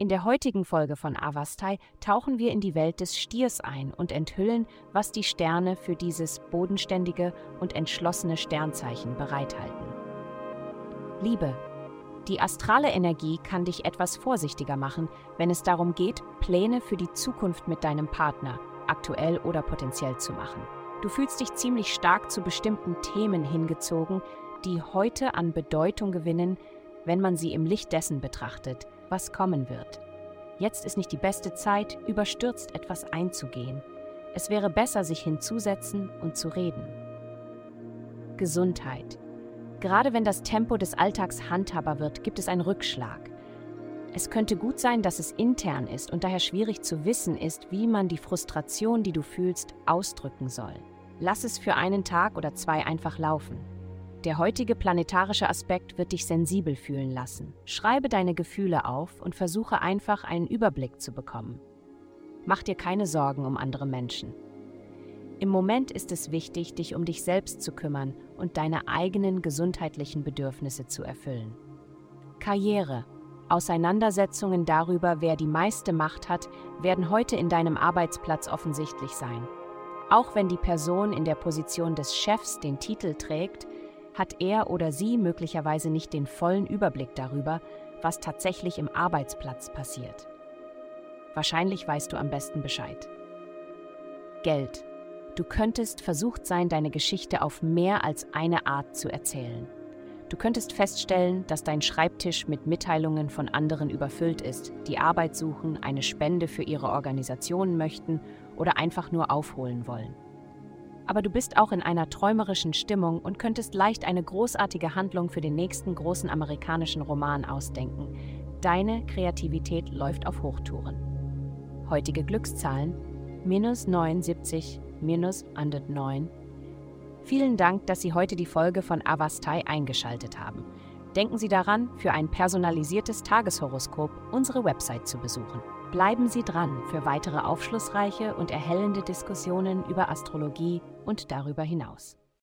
In der heutigen Folge von Avastai tauchen wir in die Welt des Stiers ein und enthüllen, was die Sterne für dieses bodenständige und entschlossene Sternzeichen bereithalten. Liebe. Die astrale Energie kann dich etwas vorsichtiger machen, wenn es darum geht, Pläne für die Zukunft mit deinem Partner, aktuell oder potenziell, zu machen. Du fühlst dich ziemlich stark zu bestimmten Themen hingezogen, die heute an Bedeutung gewinnen, wenn man sie im Licht dessen betrachtet, was kommen wird. Jetzt ist nicht die beste Zeit, überstürzt etwas einzugehen. Es wäre besser, sich hinzusetzen und zu reden. Gesundheit. Gerade wenn das Tempo des Alltags handhabbar wird, gibt es einen Rückschlag. Es könnte gut sein, dass es intern ist und daher schwierig zu wissen ist, wie man die Frustration, die du fühlst, ausdrücken soll. Lass es für einen Tag oder zwei einfach laufen. Der heutige planetarische Aspekt wird dich sensibel fühlen lassen. Schreibe deine Gefühle auf und versuche einfach einen Überblick zu bekommen. Mach dir keine Sorgen um andere Menschen. Im Moment ist es wichtig, dich um dich selbst zu kümmern und deine eigenen gesundheitlichen Bedürfnisse zu erfüllen. Karriere. Auseinandersetzungen darüber, wer die meiste Macht hat, werden heute in deinem Arbeitsplatz offensichtlich sein. Auch wenn die Person in der Position des Chefs den Titel trägt, hat er oder sie möglicherweise nicht den vollen Überblick darüber, was tatsächlich im Arbeitsplatz passiert. Wahrscheinlich weißt du am besten Bescheid. Geld. Du könntest versucht sein, deine Geschichte auf mehr als eine Art zu erzählen. Du könntest feststellen, dass dein Schreibtisch mit Mitteilungen von anderen überfüllt ist, die Arbeit suchen, eine Spende für ihre Organisation möchten oder einfach nur aufholen wollen aber du bist auch in einer träumerischen Stimmung und könntest leicht eine großartige Handlung für den nächsten großen amerikanischen Roman ausdenken. Deine Kreativität läuft auf Hochtouren. Heutige Glückszahlen minus 79, minus 109. Vielen Dank, dass Sie heute die Folge von Avastai eingeschaltet haben. Denken Sie daran, für ein personalisiertes Tageshoroskop unsere Website zu besuchen. Bleiben Sie dran für weitere aufschlussreiche und erhellende Diskussionen über Astrologie und darüber hinaus.